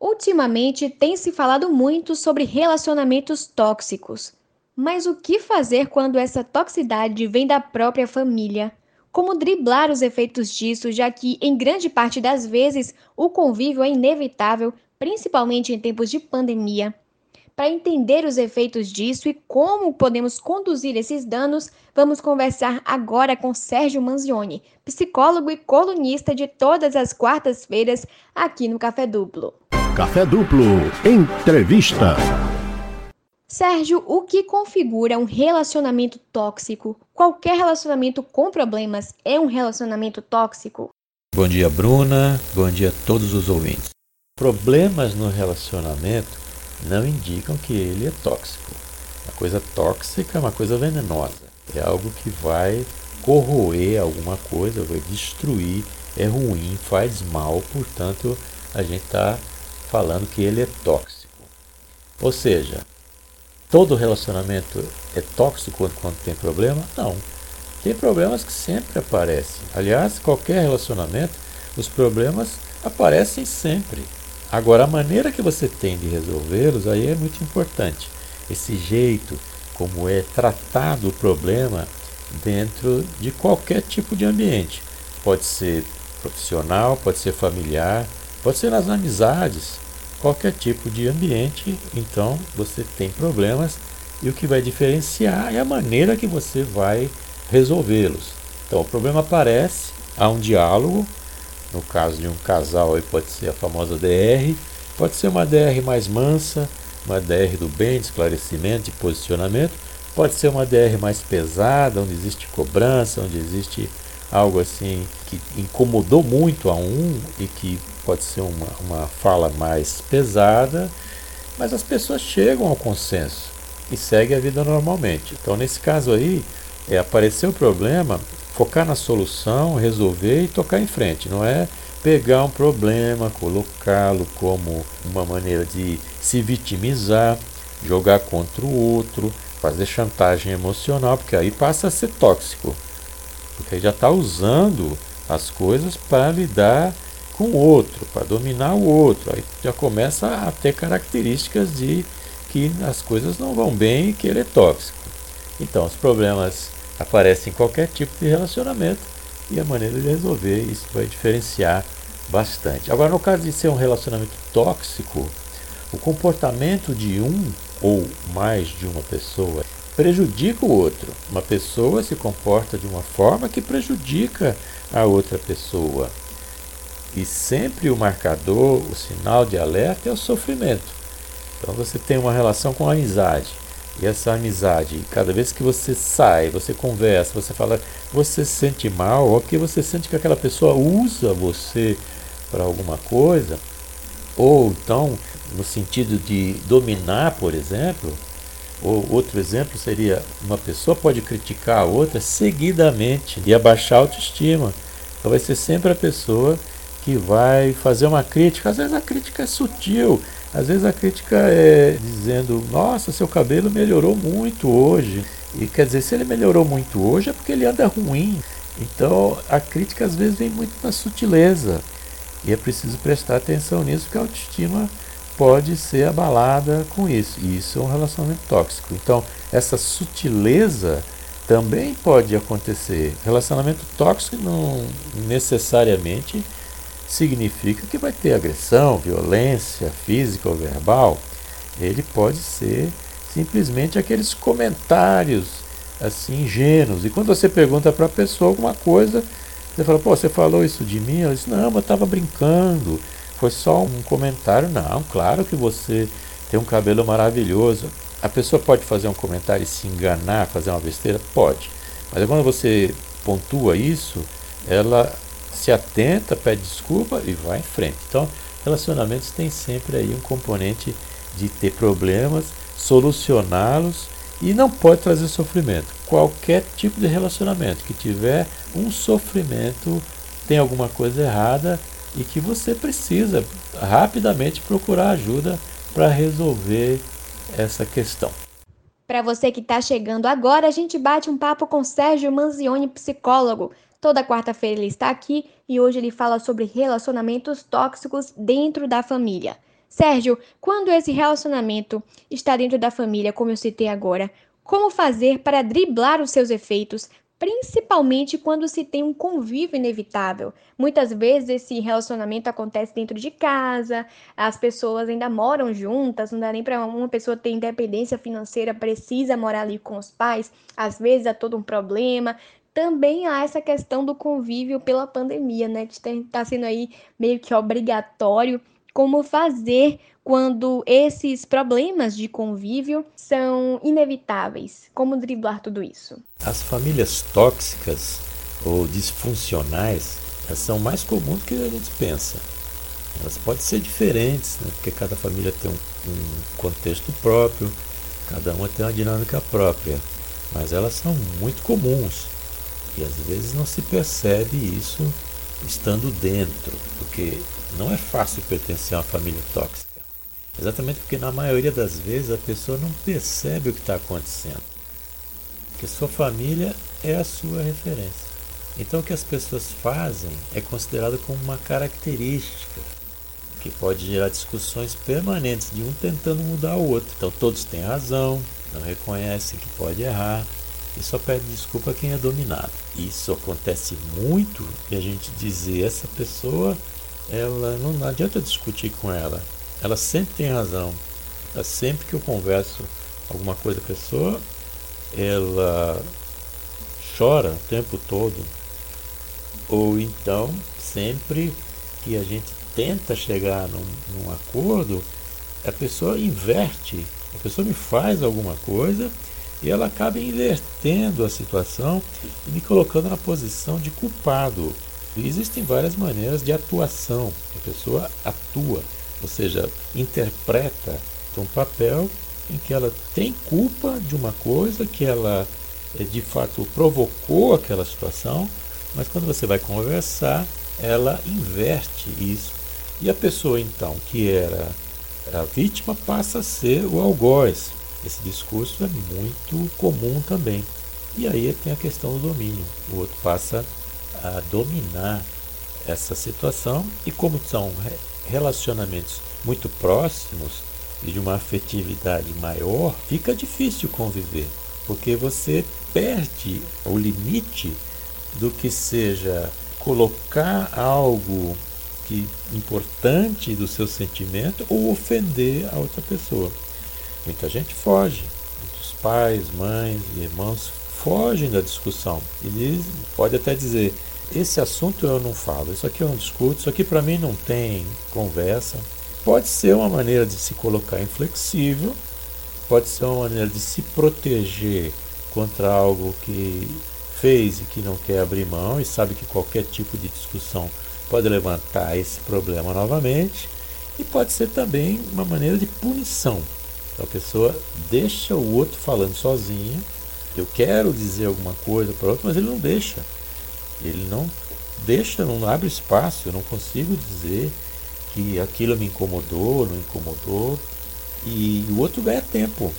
Ultimamente tem se falado muito sobre relacionamentos tóxicos. Mas o que fazer quando essa toxicidade vem da própria família? Como driblar os efeitos disso, já que, em grande parte das vezes, o convívio é inevitável, principalmente em tempos de pandemia? Para entender os efeitos disso e como podemos conduzir esses danos, vamos conversar agora com Sérgio Manzioni, psicólogo e colunista de todas as quartas-feiras aqui no Café Duplo. Café Duplo Entrevista. Sérgio, o que configura um relacionamento tóxico? Qualquer relacionamento com problemas é um relacionamento tóxico? Bom dia, Bruna. Bom dia a todos os ouvintes. Problemas no relacionamento não indicam que ele é tóxico. Uma coisa tóxica é uma coisa venenosa. É algo que vai corroer alguma coisa, vai destruir, é ruim, faz mal, portanto, a gente está falando que ele é tóxico. Ou seja, todo relacionamento é tóxico quando tem problema? Não. Tem problemas que sempre aparecem. Aliás, qualquer relacionamento, os problemas aparecem sempre. Agora, a maneira que você tem de resolvê-los aí é muito importante. Esse jeito como é tratado o problema dentro de qualquer tipo de ambiente. Pode ser profissional, pode ser familiar, Pode ser nas amizades, qualquer tipo de ambiente, então você tem problemas e o que vai diferenciar é a maneira que você vai resolvê-los. Então o problema aparece, há um diálogo, no caso de um casal aí pode ser a famosa DR, pode ser uma DR mais mansa, uma DR do bem, de esclarecimento, de posicionamento, pode ser uma DR mais pesada, onde existe cobrança, onde existe algo assim que incomodou muito a um e que pode ser uma, uma fala mais pesada, mas as pessoas chegam ao consenso e seguem a vida normalmente. Então, nesse caso aí, é aparecer o problema, focar na solução, resolver e tocar em frente. Não é pegar um problema, colocá-lo como uma maneira de se vitimizar, jogar contra o outro, fazer chantagem emocional, porque aí passa a ser tóxico. Porque aí já está usando as coisas para lidar com o outro, para dominar o outro. Aí já começa a ter características de que as coisas não vão bem e que ele é tóxico. Então, os problemas aparecem em qualquer tipo de relacionamento e a maneira de resolver isso vai diferenciar bastante. Agora, no caso de ser um relacionamento tóxico, o comportamento de um ou mais de uma pessoa prejudica o outro. Uma pessoa se comporta de uma forma que prejudica a outra pessoa. E sempre o marcador, o sinal de alerta é o sofrimento. Então você tem uma relação com a amizade. E essa amizade, cada vez que você sai, você conversa, você fala, você se sente mal, ou que você sente que aquela pessoa usa você para alguma coisa, ou então no sentido de dominar, por exemplo, ou outro exemplo seria uma pessoa pode criticar a outra seguidamente e abaixar a autoestima. Então vai ser sempre a pessoa que vai fazer uma crítica. Às vezes a crítica é sutil, às vezes a crítica é dizendo: Nossa, seu cabelo melhorou muito hoje. E quer dizer, se ele melhorou muito hoje é porque ele anda ruim. Então a crítica às vezes vem muito na sutileza. E é preciso prestar atenção nisso, porque a autoestima pode ser abalada com isso. E isso é um relacionamento tóxico. Então, essa sutileza também pode acontecer. Relacionamento tóxico não necessariamente significa que vai ter agressão, violência física ou verbal. Ele pode ser simplesmente aqueles comentários assim ingênuos. E quando você pergunta para a pessoa alguma coisa, você fala: "Pô, você falou isso de mim?" Ela diz: "Não, mas eu estava brincando." Foi só um comentário? Não, claro que você tem um cabelo maravilhoso. A pessoa pode fazer um comentário e se enganar, fazer uma besteira? Pode. Mas quando você pontua isso, ela se atenta, pede desculpa e vai em frente. Então, relacionamentos têm sempre aí um componente de ter problemas, solucioná-los e não pode trazer sofrimento. Qualquer tipo de relacionamento que tiver um sofrimento tem alguma coisa errada e que você precisa rapidamente procurar ajuda para resolver essa questão. Para você que está chegando agora, a gente bate um papo com Sérgio Manzioni, psicólogo. Toda quarta-feira ele está aqui e hoje ele fala sobre relacionamentos tóxicos dentro da família. Sérgio, quando esse relacionamento está dentro da família, como eu citei agora, como fazer para driblar os seus efeitos, principalmente quando se tem um convívio inevitável. Muitas vezes esse relacionamento acontece dentro de casa, as pessoas ainda moram juntas, não dá nem para uma pessoa ter independência financeira, precisa morar ali com os pais, às vezes há todo um problema. Também há essa questão do convívio pela pandemia, né? Está sendo aí meio que obrigatório como fazer quando esses problemas de convívio são inevitáveis. Como driblar tudo isso? As famílias tóxicas ou disfuncionais são mais comuns do que a gente pensa. Elas podem ser diferentes, né? porque cada família tem um, um contexto próprio, cada uma tem uma dinâmica própria, mas elas são muito comuns e às vezes não se percebe isso estando dentro, porque não é fácil pertencer a uma família tóxica. Exatamente porque na maioria das vezes a pessoa não percebe o que está acontecendo. Porque sua família é a sua referência. Então o que as pessoas fazem é considerado como uma característica que pode gerar discussões permanentes de um tentando mudar o outro. Então todos têm razão, não reconhecem que pode errar e só pede desculpa quem é dominado. Isso acontece muito e a gente dizer essa pessoa, ela não adianta discutir com ela, ela sempre tem razão. Sempre que eu converso alguma coisa com a pessoa, ela chora o tempo todo. Ou então, sempre que a gente tenta chegar num, num acordo, a pessoa inverte. A pessoa me faz alguma coisa e ela acaba invertendo a situação e me colocando na posição de culpado. E existem várias maneiras de atuação. A pessoa atua ou seja, interpreta um papel em que ela tem culpa de uma coisa, que ela eh, de fato provocou aquela situação, mas quando você vai conversar, ela inverte isso. E a pessoa então que era a vítima passa a ser o algoz. Esse discurso é muito comum também. E aí tem a questão do domínio. O outro passa a dominar essa situação e como são relacionamentos muito próximos e de uma afetividade maior, fica difícil conviver, porque você perde o limite do que seja colocar algo que importante do seu sentimento ou ofender a outra pessoa. Muita gente foge, muitos pais, mães e irmãos fogem da discussão e diz, pode até dizer esse assunto eu não falo, isso aqui eu não discuto, isso aqui para mim não tem conversa. Pode ser uma maneira de se colocar inflexível, pode ser uma maneira de se proteger contra algo que fez e que não quer abrir mão e sabe que qualquer tipo de discussão pode levantar esse problema novamente. E pode ser também uma maneira de punição. Então, a pessoa deixa o outro falando sozinho. Eu quero dizer alguma coisa para o outro, mas ele não deixa. Ele não deixa, não abre espaço, eu não consigo dizer que aquilo me incomodou, não incomodou. E o outro ganha tempo.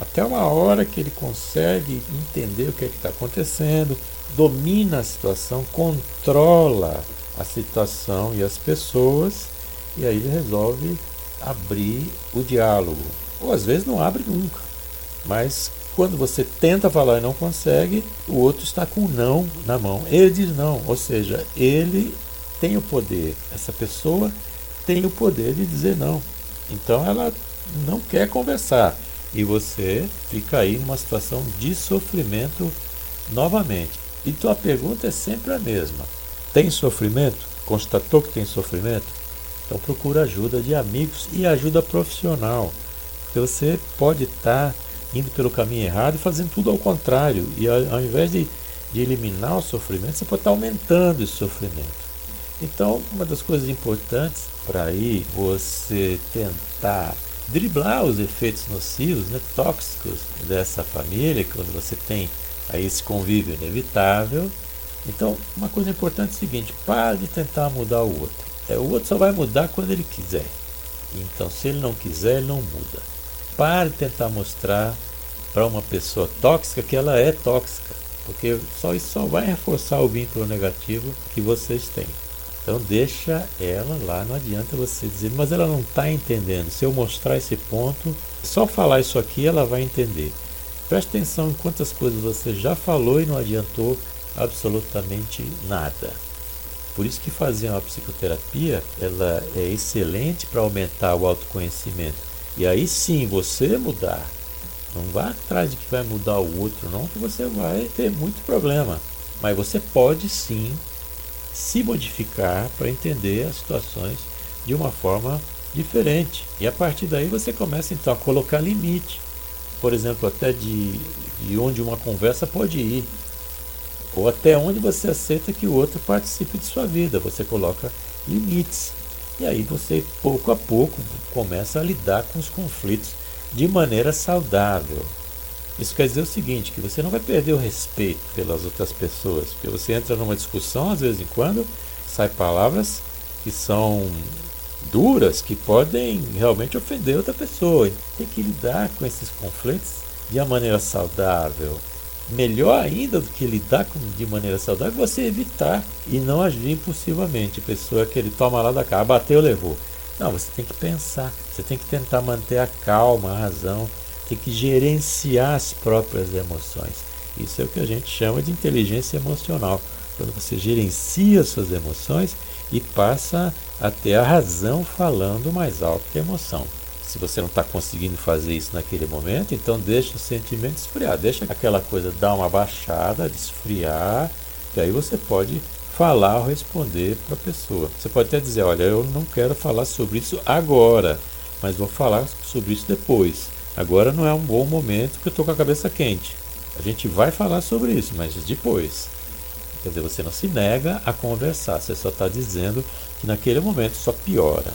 Até uma hora que ele consegue entender o que é está acontecendo, domina a situação, controla a situação e as pessoas, e aí ele resolve abrir o diálogo. Ou às vezes não abre nunca, mas quando você tenta falar e não consegue, o outro está com o não na mão. Ele diz não, ou seja, ele tem o poder, essa pessoa tem o poder de dizer não. Então ela não quer conversar e você fica aí numa situação de sofrimento novamente. Então a pergunta é sempre a mesma: tem sofrimento? Constatou que tem sofrimento? Então procura ajuda de amigos e ajuda profissional. Você pode estar indo pelo caminho errado e fazendo tudo ao contrário. E ao, invés de, de eliminar o sofrimento, você pode estar aumentando esse sofrimento. Então, uma das coisas importantes para aí você tentar driblar os efeitos nocivos, né, tóxicos dessa família, quando você tem aí esse convívio inevitável. Então, uma coisa importante é o seguinte: pare de tentar mudar o outro. É, o outro só vai mudar quando ele quiser. Então, se ele não quiser, ele não muda. Pare de tentar mostrar para uma pessoa tóxica que ela é tóxica, porque só isso só vai reforçar o vínculo negativo que vocês têm. Então deixa ela lá, não adianta você dizer, mas ela não está entendendo. Se eu mostrar esse ponto, só falar isso aqui ela vai entender. Preste atenção em quantas coisas você já falou e não adiantou absolutamente nada. Por isso que fazer uma psicoterapia, ela é excelente para aumentar o autoconhecimento. E aí sim você mudar. Não vá atrás de que vai mudar o outro, não, que você vai ter muito problema. Mas você pode sim se modificar para entender as situações de uma forma diferente. E a partir daí você começa então a colocar limite. Por exemplo, até de, de onde uma conversa pode ir. Ou até onde você aceita que o outro participe de sua vida. Você coloca limites. E aí você, pouco a pouco, começa a lidar com os conflitos de maneira saudável. Isso quer dizer o seguinte, que você não vai perder o respeito pelas outras pessoas, porque você entra numa discussão, às vezes em quando, sai palavras que são duras, que podem realmente ofender outra pessoa. Tem que lidar com esses conflitos de uma maneira saudável. Melhor ainda do que lidar com, de maneira saudável, você evitar e não agir impulsivamente. Pessoa que ele toma lá da cara, bateu, levou. Não, você tem que pensar, você tem que tentar manter a calma, a razão, tem que gerenciar as próprias emoções. Isso é o que a gente chama de inteligência emocional. Quando você gerencia suas emoções e passa a ter a razão falando mais alto que a emoção. Se você não está conseguindo fazer isso naquele momento, então deixa o sentimento esfriar, deixa aquela coisa dar uma baixada, esfriar, que aí você pode falar ou responder para a pessoa. Você pode até dizer, olha, eu não quero falar sobre isso agora, mas vou falar sobre isso depois. Agora não é um bom momento porque eu estou com a cabeça quente. A gente vai falar sobre isso, mas depois. Quer dizer, você não se nega a conversar, você só está dizendo que naquele momento só piora.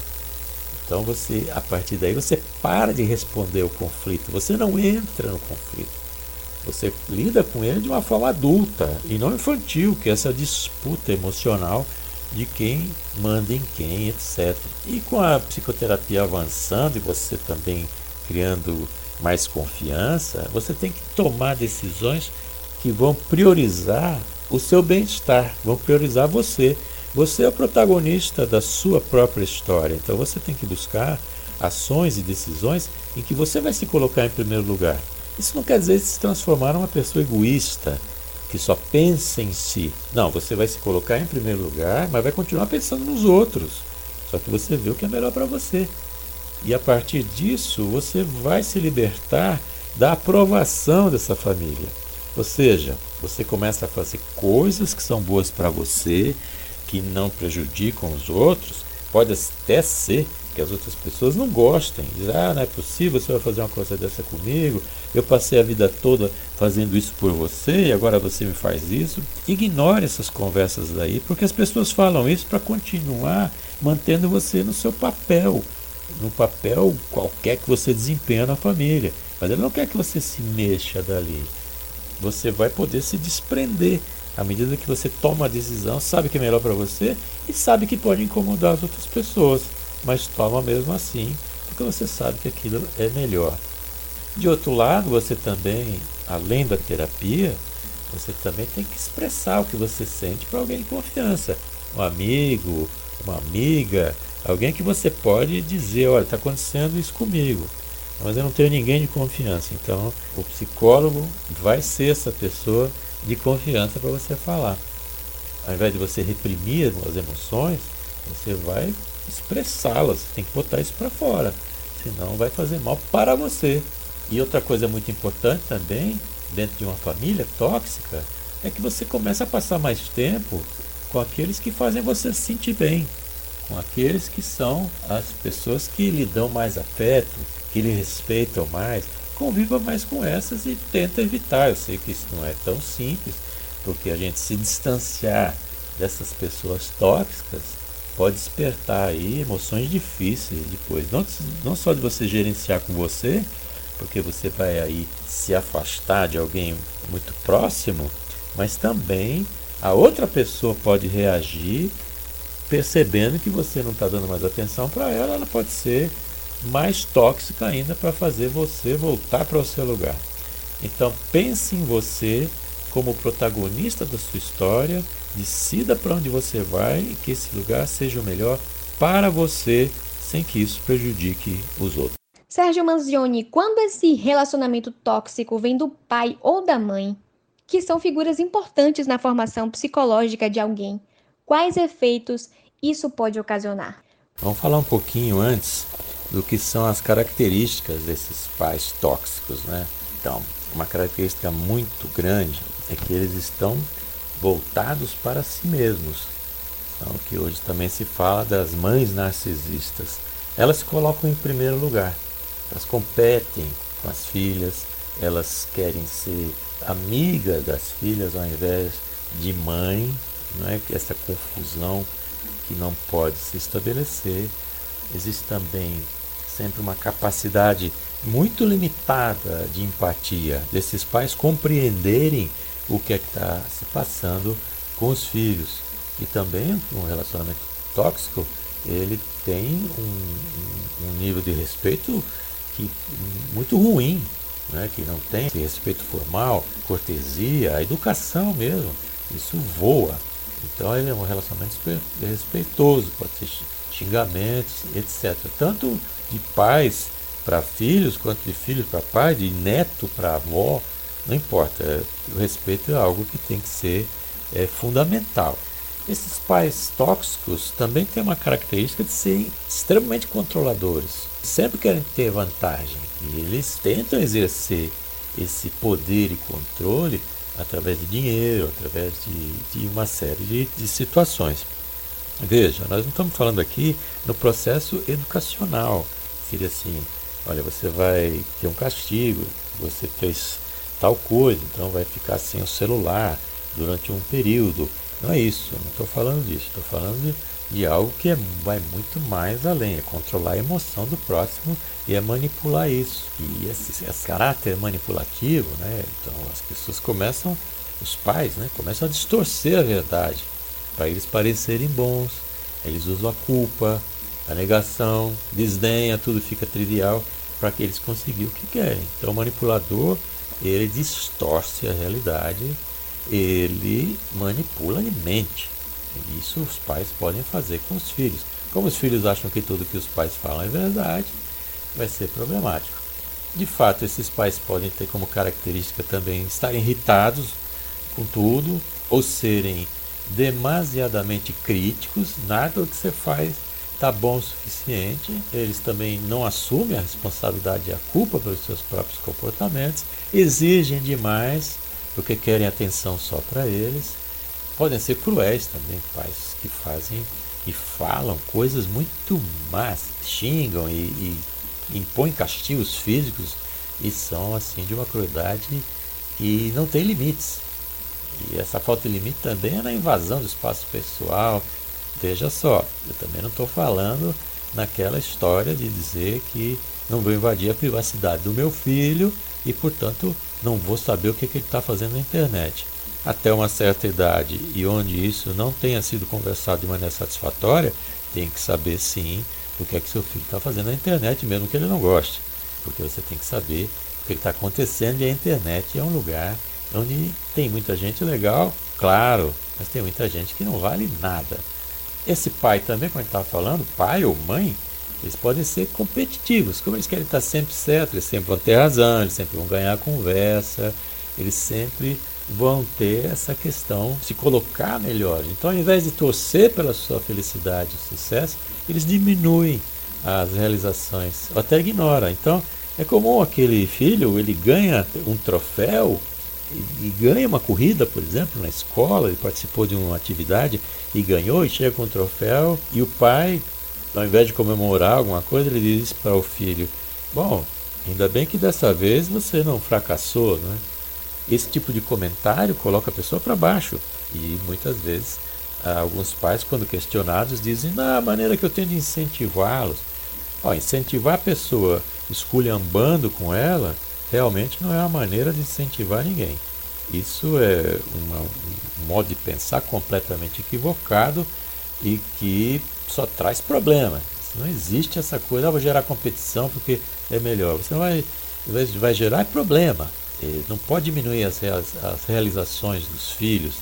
Então você, a partir daí, você para de responder o conflito, você não entra no conflito. Você lida com ele de uma forma adulta e não infantil, que é essa disputa emocional de quem manda em quem, etc. E com a psicoterapia avançando e você também criando mais confiança, você tem que tomar decisões que vão priorizar o seu bem-estar, vão priorizar você. Você é o protagonista da sua própria história, então você tem que buscar ações e decisões em que você vai se colocar em primeiro lugar. Isso não quer dizer se transformar numa pessoa egoísta, que só pensa em si. Não, você vai se colocar em primeiro lugar, mas vai continuar pensando nos outros. Só que você vê o que é melhor para você. E a partir disso, você vai se libertar da aprovação dessa família. Ou seja, você começa a fazer coisas que são boas para você, que não prejudicam os outros. Pode até ser que as outras pessoas não gostem. Dizem, ah, não é possível, você vai fazer uma coisa dessa comigo. Eu passei a vida toda fazendo isso por você e agora você me faz isso. Ignore essas conversas daí, porque as pessoas falam isso para continuar mantendo você no seu papel no papel qualquer que você desempenha na família. Mas ele não quer que você se mexa dali. Você vai poder se desprender à medida que você toma a decisão, sabe que é melhor para você e sabe que pode incomodar as outras pessoas, mas toma mesmo assim, porque você sabe que aquilo é melhor. De outro lado, você também, além da terapia, você também tem que expressar o que você sente para alguém de confiança, um amigo, uma amiga, Alguém que você pode dizer, olha, está acontecendo isso comigo, mas eu não tenho ninguém de confiança. Então, o psicólogo vai ser essa pessoa de confiança para você falar. Ao invés de você reprimir as emoções, você vai expressá-las, tem que botar isso para fora, senão vai fazer mal para você. E outra coisa muito importante também, dentro de uma família tóxica, é que você começa a passar mais tempo com aqueles que fazem você se sentir bem com aqueles que são as pessoas que lhe dão mais afeto, que lhe respeitam mais. Conviva mais com essas e tenta evitar. Eu sei que isso não é tão simples, porque a gente se distanciar dessas pessoas tóxicas pode despertar aí emoções difíceis depois. Não, não só de você gerenciar com você, porque você vai aí se afastar de alguém muito próximo, mas também a outra pessoa pode reagir percebendo que você não está dando mais atenção para ela, ela pode ser mais tóxica ainda para fazer você voltar para o seu lugar. Então pense em você como protagonista da sua história Decida para onde você vai e que esse lugar seja o melhor para você, sem que isso prejudique os outros. Sérgio Manzioni, quando esse relacionamento tóxico vem do pai ou da mãe, que são figuras importantes na formação psicológica de alguém, quais efeitos isso pode ocasionar? Vamos falar um pouquinho antes do que são as características desses pais tóxicos, né? Então, uma característica muito grande é que eles estão voltados para si mesmos. Então, que hoje também se fala das mães narcisistas. Elas se colocam em primeiro lugar. Elas competem com as filhas, elas querem ser amiga das filhas ao invés de mãe, não é essa confusão que não pode se estabelecer. Existe também sempre uma capacidade muito limitada de empatia desses pais compreenderem o que é que está se passando com os filhos. E também um relacionamento tóxico, ele tem um, um nível de respeito que, muito ruim, né? que não tem respeito formal, cortesia, a educação mesmo. Isso voa. Então ele é um relacionamento respeitoso, pode ser xingamentos, etc. Tanto de pais para filhos, quanto de filhos para pai, de neto para avó, não importa. O respeito é algo que tem que ser é, fundamental. Esses pais tóxicos também têm uma característica de serem extremamente controladores. Sempre querem ter vantagem. E eles tentam exercer esse poder e controle através de dinheiro, através de, de uma série de, de situações. Veja, nós não estamos falando aqui no processo educacional. Seria assim, olha, você vai ter um castigo, você fez tal coisa, então vai ficar sem o celular durante um período. Não é isso, não estou falando disso, estou falando de, de, algo que é, vai muito mais além, é controlar a emoção do próximo e é manipular isso. E esse, esse caráter manipulativo, né, então as pessoas começam, os pais, né, começam a distorcer a verdade para eles parecerem bons. Eles usam a culpa, a negação, desdenha, tudo fica trivial para que eles consigam o que querem. Então o manipulador, ele distorce a realidade, ele manipula e mente. Isso os pais podem fazer com os filhos. Como os filhos acham que tudo que os pais falam é verdade, vai ser problemático. De fato, esses pais podem ter como característica também estar irritados com tudo ou serem demasiadamente críticos, nada do que você faz está bom o suficiente, eles também não assumem a responsabilidade e a culpa pelos seus próprios comportamentos, exigem demais porque querem atenção só para eles. Podem ser cruéis também, pais que fazem e falam coisas muito más, xingam e, e impõem castigos físicos e são assim de uma crueldade e não tem limites. E essa falta de limite também é na invasão do espaço pessoal, Veja só, eu também não estou falando naquela história de dizer que não vou invadir a privacidade do meu filho e, portanto, não vou saber o que, que ele está fazendo na internet. Até uma certa idade e onde isso não tenha sido conversado de maneira satisfatória, tem que saber sim o que é que seu filho está fazendo na internet, mesmo que ele não goste. Porque você tem que saber o que está acontecendo e a internet é um lugar onde tem muita gente legal, claro, mas tem muita gente que não vale nada. Esse pai também, como a gente estava falando, pai ou mãe, eles podem ser competitivos. Como eles querem estar sempre certo, eles sempre vão ter razão, eles sempre vão ganhar a conversa, eles sempre vão ter essa questão de se colocar melhor. Então, ao invés de torcer pela sua felicidade e sucesso, eles diminuem as realizações, ou até ignoram. Então, é comum aquele filho, ele ganha um troféu e, ganha uma corrida, por exemplo, na escola, ele participou de uma atividade e ganhou e chega com o troféu, e o pai, ao invés de comemorar alguma coisa, ele diz para o filho: Bom, ainda bem que dessa vez você não fracassou, né? Esse tipo de comentário coloca a pessoa para baixo e muitas vezes alguns pais, quando questionados, dizem: "Na a maneira que eu tenho de incentivá-los. incentivar a pessoa esculhambando com ela realmente não é uma maneira de incentivar ninguém. Isso é uma, um modo de pensar completamente equivocado e que só traz problemas. Não existe essa coisa, ah, vou gerar competição porque é melhor. Você vai, vai gerar problema. Não pode diminuir as, as realizações dos filhos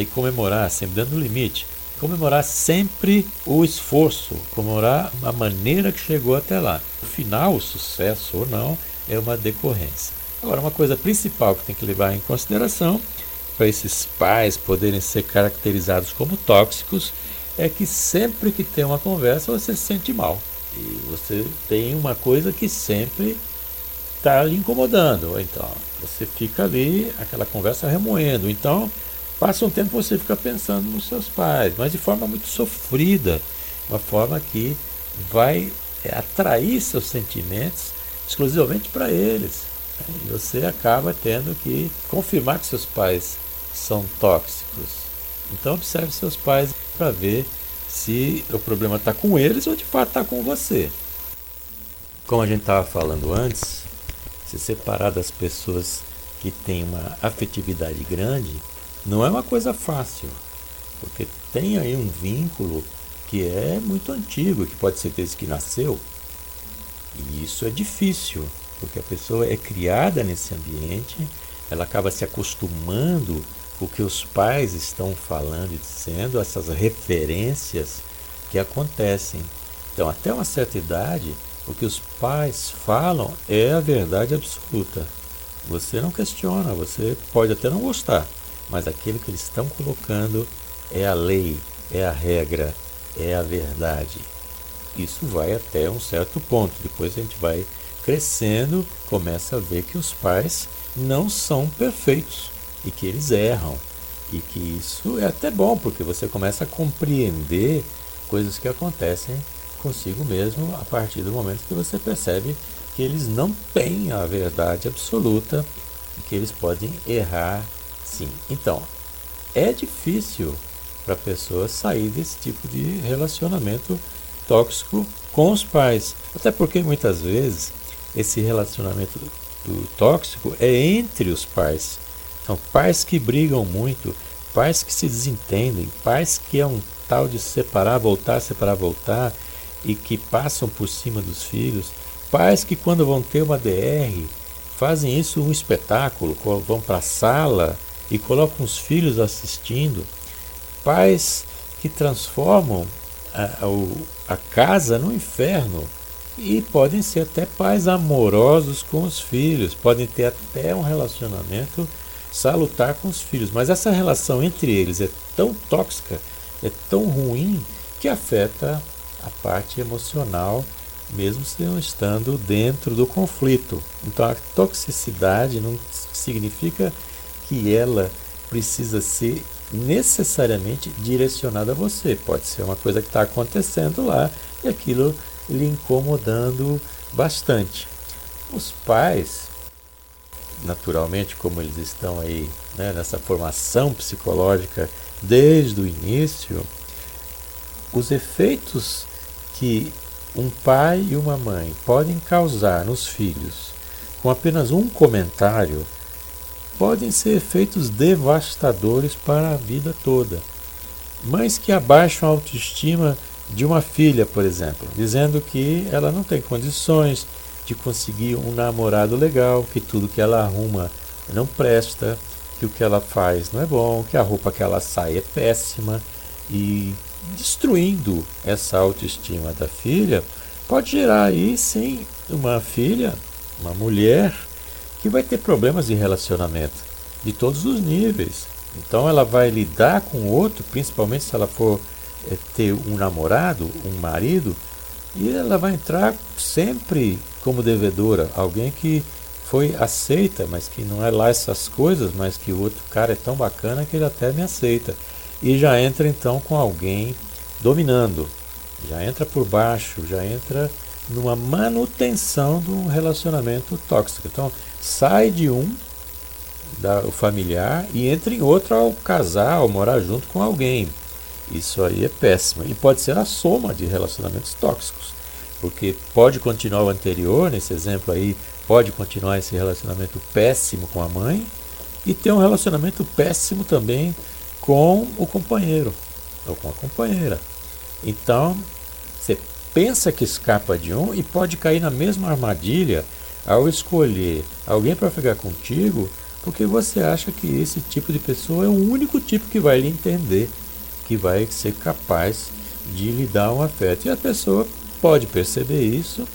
tem que comemorar, sempre dando limite. Comemorar sempre o esforço, comemorar a maneira que chegou até lá. O final, o sucesso ou não, é uma decorrência. Agora, uma coisa principal que tem que levar em consideração para esses pais poderem ser caracterizados como tóxicos é que sempre que tem uma conversa você se sente mal. E você tem uma coisa que sempre está lhe incomodando. Então, você fica ali, aquela conversa remoendo. Então, passa um tempo você fica pensando nos seus pais, mas de forma muito sofrida, uma forma que vai atrair seus sentimentos exclusivamente para eles. E você acaba tendo que confirmar que seus pais são tóxicos. Então observe seus pais para ver se o problema está com eles ou de fato está com você. Como a gente estava falando antes, se separar das pessoas que têm uma afetividade grande não é uma coisa fácil, porque tem aí um vínculo que é muito antigo, que pode ser desde que nasceu. E isso é difícil, porque a pessoa é criada nesse ambiente, ela acaba se acostumando com o que os pais estão falando e dizendo, essas referências que acontecem. Então, até uma certa idade, o que os pais falam é a verdade absoluta. Você não questiona, você pode até não gostar, mas aquilo que eles estão colocando é a lei, é a regra, é a verdade. Isso vai até um certo ponto. Depois a gente vai crescendo, começa a ver que os pais não são perfeitos e que eles erram. E que isso é até bom, porque você começa a compreender coisas que acontecem consigo mesmo a partir do momento que você percebe que eles não têm a verdade absoluta e que eles podem errar sim. Então, é difícil para a pessoa sair desse tipo de relacionamento tóxico com os pais. Até porque muitas vezes esse relacionamento do tóxico é entre os pais. São pais que brigam muito, pais que se desentendem, pais que é um tal de separar, voltar, separar, voltar e que passam por cima dos filhos, pais que quando vão ter uma DR fazem isso um espetáculo, vão para a sala e colocam os filhos assistindo, pais que transformam a, a, a casa no inferno. E podem ser até pais amorosos com os filhos, podem ter até um relacionamento salutar com os filhos, mas essa relação entre eles é tão tóxica, é tão ruim que afeta a parte emocional, mesmo se não estando dentro do conflito. Então a toxicidade não significa que ela precisa ser necessariamente direcionada a você. Pode ser uma coisa que está acontecendo lá e aquilo lhe incomodando bastante. Os pais, naturalmente, como eles estão aí né, nessa formação psicológica desde o início, os efeitos que um pai e uma mãe podem causar nos filhos com apenas um comentário podem ser efeitos devastadores para a vida toda. Mães que abaixam a autoestima de uma filha, por exemplo, dizendo que ela não tem condições de conseguir um namorado legal, que tudo que ela arruma não presta, que o que ela faz não é bom, que a roupa que ela sai é péssima e destruindo essa autoestima da filha, pode gerar aí sim uma filha, uma mulher que vai ter problemas de relacionamento de todos os níveis. Então ela vai lidar com o outro, principalmente se ela for é, ter um namorado, um marido, e ela vai entrar sempre como devedora, alguém que foi aceita, mas que não é lá essas coisas, mas que o outro cara é tão bacana que ele até me aceita e já entra então com alguém dominando, já entra por baixo, já entra numa manutenção de um relacionamento tóxico. Então sai de um, da, o familiar, e entra em outro ao casar, ao morar junto com alguém. Isso aí é péssimo. E pode ser a soma de relacionamentos tóxicos. Porque pode continuar o anterior, nesse exemplo aí, pode continuar esse relacionamento péssimo com a mãe e ter um relacionamento péssimo também com o companheiro ou com a companheira. Então, você pensa que escapa de um e pode cair na mesma armadilha ao escolher alguém para ficar contigo porque você acha que esse tipo de pessoa é o único tipo que vai lhe entender, que vai ser capaz de lhe dar um afeto. E a pessoa pode perceber isso,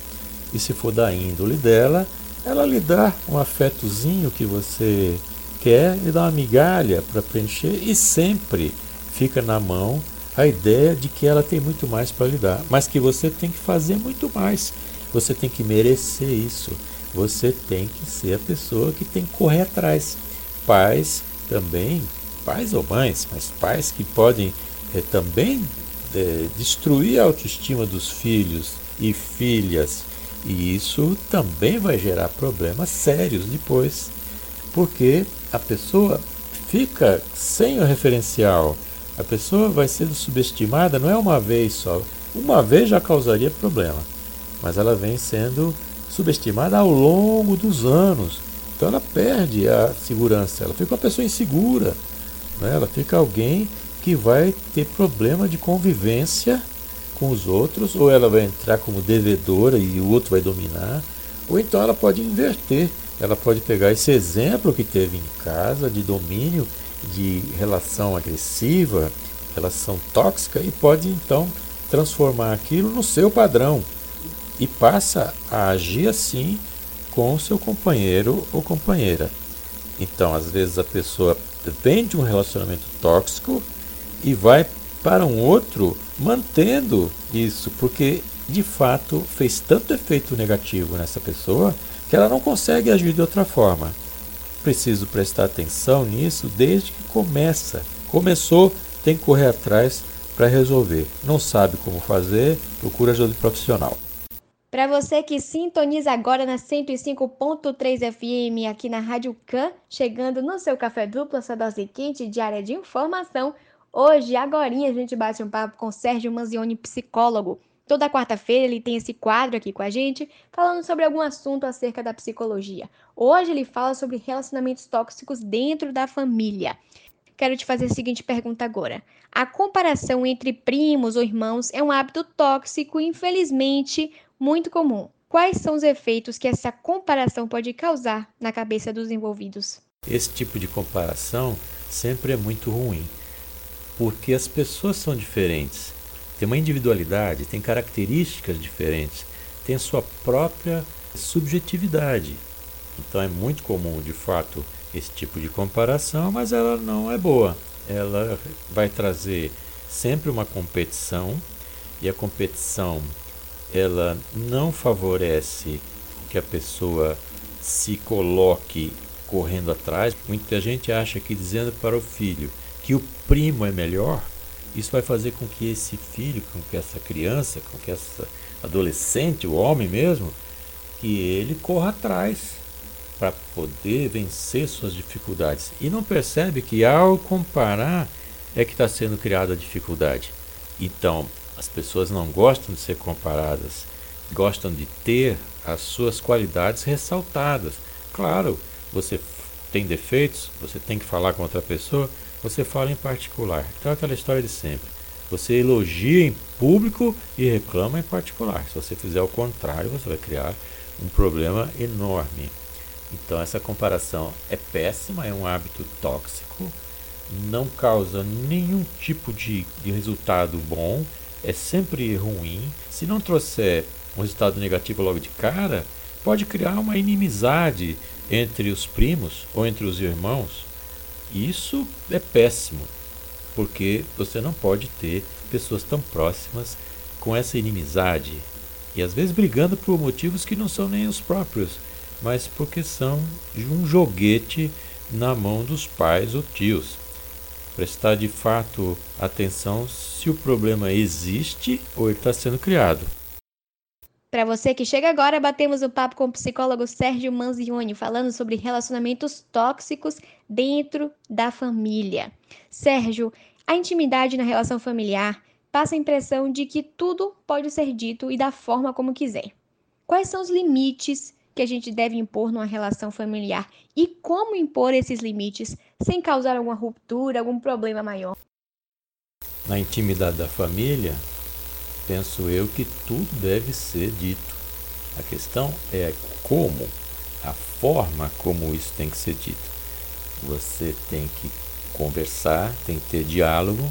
e se for da índole dela, ela lhe dá um afetozinho que você quer, lhe dá uma migalha para preencher e sempre fica na mão a ideia de que ela tem muito mais para lhe dar, mas que você tem que fazer muito mais. Você tem que merecer isso. Você tem que ser a pessoa que tem que correr atrás. Pais também, pais ou mães, mas pais que podem é, também é, destruir a autoestima dos filhos e filhas. E isso também vai gerar problemas sérios depois, porque a pessoa fica sem o referencial. A pessoa vai sendo subestimada não é uma vez só. Uma vez já causaria problema, mas ela vem sendo subestimada ao longo dos anos. Então ela perde a segurança, ela fica uma pessoa insegura, né? ela fica alguém que vai ter problema de convivência com os outros, ou ela vai entrar como devedora e o outro vai dominar, ou então ela pode inverter, ela pode pegar esse exemplo que teve em casa de domínio, de relação agressiva, relação tóxica, e pode então transformar aquilo no seu padrão e passa a agir assim com o seu companheiro ou companheira. Então, às vezes a pessoa vem de um relacionamento tóxico e vai para um outro mantendo isso, porque de fato fez tanto efeito negativo nessa pessoa que ela não consegue agir de outra forma. Preciso prestar atenção nisso desde que começa. Começou, tem que correr atrás para resolver. Não sabe como fazer, procura ajuda profissional. Para você que sintoniza agora na 105.3 FM aqui na Rádio Can, chegando no seu café duplo, essa dose quente diária de informação, hoje, agora, a gente bate um papo com Sérgio Manzioni, psicólogo. Toda quarta-feira ele tem esse quadro aqui com a gente, falando sobre algum assunto acerca da psicologia. Hoje ele fala sobre relacionamentos tóxicos dentro da família. Quero te fazer a seguinte pergunta agora. A comparação entre primos ou irmãos é um hábito tóxico, infelizmente, muito comum. Quais são os efeitos que essa comparação pode causar na cabeça dos envolvidos? Esse tipo de comparação sempre é muito ruim, porque as pessoas são diferentes tem uma individualidade, tem características diferentes, tem a sua própria subjetividade. Então é muito comum, de fato, esse tipo de comparação, mas ela não é boa. Ela vai trazer sempre uma competição e a competição ela não favorece que a pessoa se coloque correndo atrás. Muita gente acha que dizendo para o filho que o primo é melhor, isso vai fazer com que esse filho, com que essa criança, com que essa adolescente, o homem mesmo, que ele corra atrás para poder vencer suas dificuldades. E não percebe que ao comparar é que está sendo criada a dificuldade. Então, as pessoas não gostam de ser comparadas, gostam de ter as suas qualidades ressaltadas. Claro, você tem defeitos, você tem que falar com outra pessoa, você fala em particular. Então aquela história de sempre. Você elogia em público e reclama em particular. Se você fizer o contrário, você vai criar um problema enorme. Então essa comparação é péssima, é um hábito tóxico, não causa nenhum tipo de, de resultado bom, é sempre ruim. Se não trouxer um resultado negativo logo de cara, pode criar uma inimizade entre os primos ou entre os irmãos isso é péssimo, porque você não pode ter pessoas tão próximas com essa inimizade e às vezes brigando por motivos que não são nem os próprios, mas porque são um joguete na mão dos pais ou tios. Prestar de fato atenção se o problema existe ou está sendo criado. Para você que chega agora, batemos o papo com o psicólogo Sérgio Manzioni, falando sobre relacionamentos tóxicos dentro da família. Sérgio, a intimidade na relação familiar passa a impressão de que tudo pode ser dito e da forma como quiser. Quais são os limites que a gente deve impor numa relação familiar e como impor esses limites sem causar alguma ruptura, algum problema maior? Na intimidade da família, penso eu que tudo deve ser dito. A questão é como, a forma como isso tem que ser dito. Você tem que conversar, tem que ter diálogo,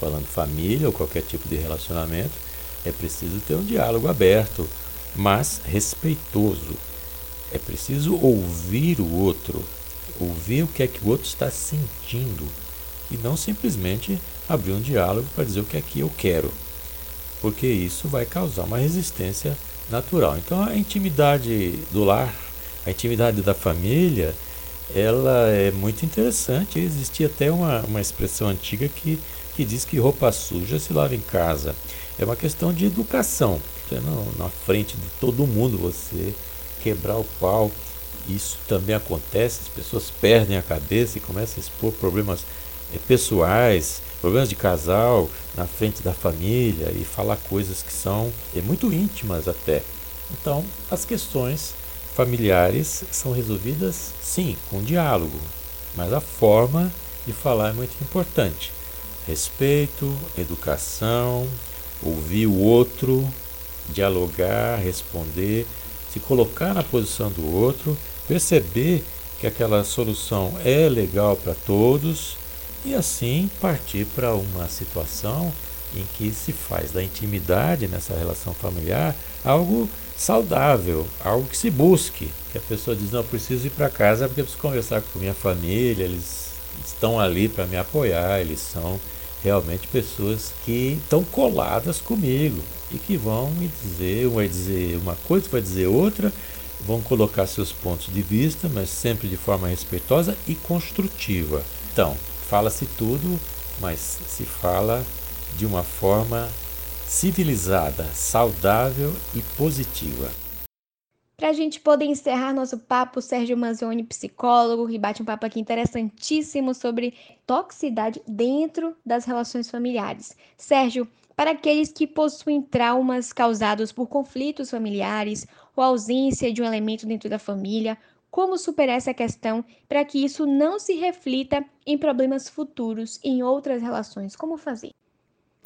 falando família ou qualquer tipo de relacionamento, é preciso ter um diálogo aberto, mas respeitoso. É preciso ouvir o outro, ouvir o que é que o outro está sentindo e não simplesmente abrir um diálogo para dizer o que é que eu quero, porque isso vai causar uma resistência natural. Então a intimidade do lar, a intimidade da família, ela é muito interessante. Existia até uma, uma expressão antiga que, que diz que roupa suja se lava em casa. É uma questão de educação. Então, na frente de todo mundo você quebrar o pau. Isso também acontece, as pessoas perdem a cabeça e começam a expor problemas é, pessoais, problemas de casal na frente da família e falar coisas que são é, muito íntimas até. Então, as questões familiares são resolvidas, sim, com diálogo, mas a forma de falar é muito importante. Respeito, educação, ouvir o outro, dialogar, responder, se colocar na posição do outro, perceber que aquela solução é legal para todos e assim partir para uma situação em que se faz da intimidade nessa relação familiar algo saudável, algo que se busque. Que a pessoa diz: Não, eu preciso ir para casa porque eu preciso conversar com minha família, eles estão ali para me apoiar, eles são realmente pessoas que estão coladas comigo e que vão me dizer, vai dizer uma coisa, vai dizer outra, vão colocar seus pontos de vista, mas sempre de forma respeitosa e construtiva. Então, fala-se tudo, mas se fala de uma forma civilizada, saudável e positiva. Para a gente poder encerrar nosso papo, Sérgio Manzioni, psicólogo, que bate um papo aqui interessantíssimo sobre toxicidade dentro das relações familiares. Sérgio, para aqueles que possuem traumas causados por conflitos familiares ou ausência de um elemento dentro da família, como superar essa questão para que isso não se reflita em problemas futuros em outras relações? Como fazer?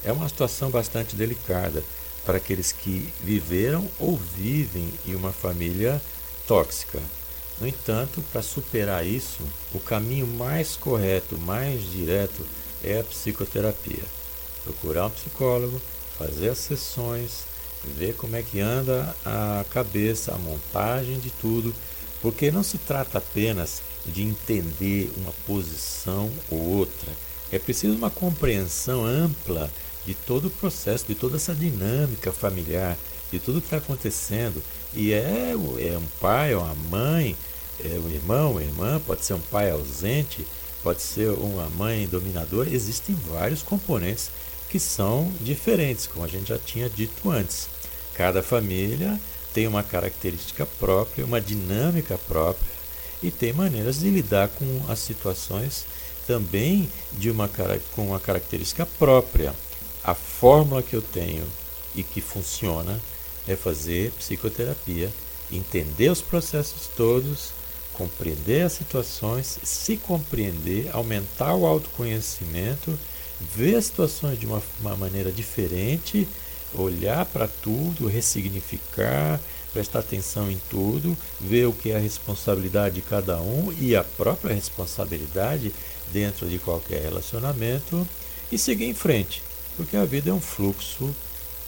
É uma situação bastante delicada para aqueles que viveram ou vivem em uma família tóxica. No entanto, para superar isso, o caminho mais correto, mais direto, é a psicoterapia. Procurar um psicólogo, fazer as sessões, ver como é que anda a cabeça, a montagem de tudo, porque não se trata apenas de entender uma posição ou outra. É preciso uma compreensão ampla de todo o processo, de toda essa dinâmica familiar, de tudo que está acontecendo. E é, é um pai, é uma mãe, é um irmão, uma irmã, pode ser um pai ausente, pode ser uma mãe dominadora. Existem vários componentes que são diferentes, como a gente já tinha dito antes. Cada família tem uma característica própria, uma dinâmica própria e tem maneiras de lidar com as situações também de uma, com uma característica própria. A fórmula que eu tenho e que funciona é fazer psicoterapia, entender os processos todos, compreender as situações, se compreender, aumentar o autoconhecimento, ver as situações de uma, uma maneira diferente, olhar para tudo, ressignificar, prestar atenção em tudo, ver o que é a responsabilidade de cada um e a própria responsabilidade dentro de qualquer relacionamento e seguir em frente porque a vida é um fluxo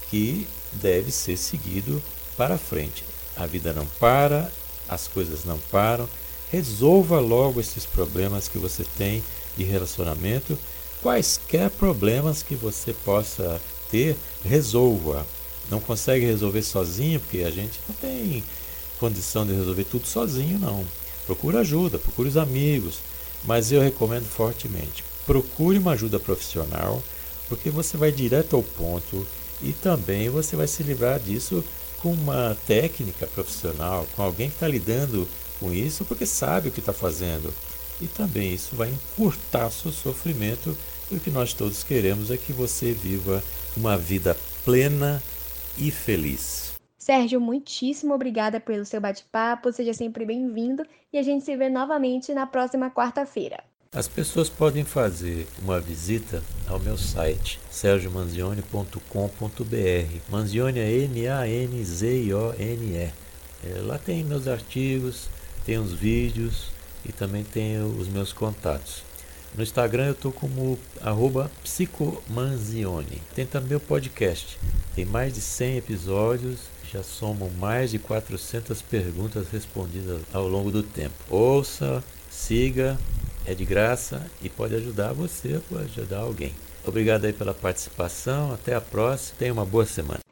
que deve ser seguido para frente. A vida não para, as coisas não param. Resolva logo esses problemas que você tem de relacionamento. Quaisquer problemas que você possa ter, resolva. Não consegue resolver sozinho, porque a gente não tem condição de resolver tudo sozinho, não. Procure ajuda, procure os amigos, mas eu recomendo fortemente. Procure uma ajuda profissional porque você vai direto ao ponto e também você vai se livrar disso com uma técnica profissional, com alguém que está lidando com isso, porque sabe o que está fazendo. E também isso vai encurtar seu sofrimento. E o que nós todos queremos é que você viva uma vida plena e feliz. Sérgio, muitíssimo obrigada pelo seu bate-papo. Seja sempre bem-vindo e a gente se vê novamente na próxima quarta-feira. As pessoas podem fazer uma visita ao meu site sergiomanzione.com.br. Manzione é M-A-N-Z-I-O-N-E. É, lá tem meus artigos, tem os vídeos e também tem os meus contatos. No Instagram eu estou como arroba psicomanzione. Tem também o podcast. Tem mais de 100 episódios, já somam mais de 400 perguntas respondidas ao longo do tempo. Ouça, siga, é de graça e pode ajudar você, pode ajudar alguém. Obrigado aí pela participação, até a próxima, tenha uma boa semana.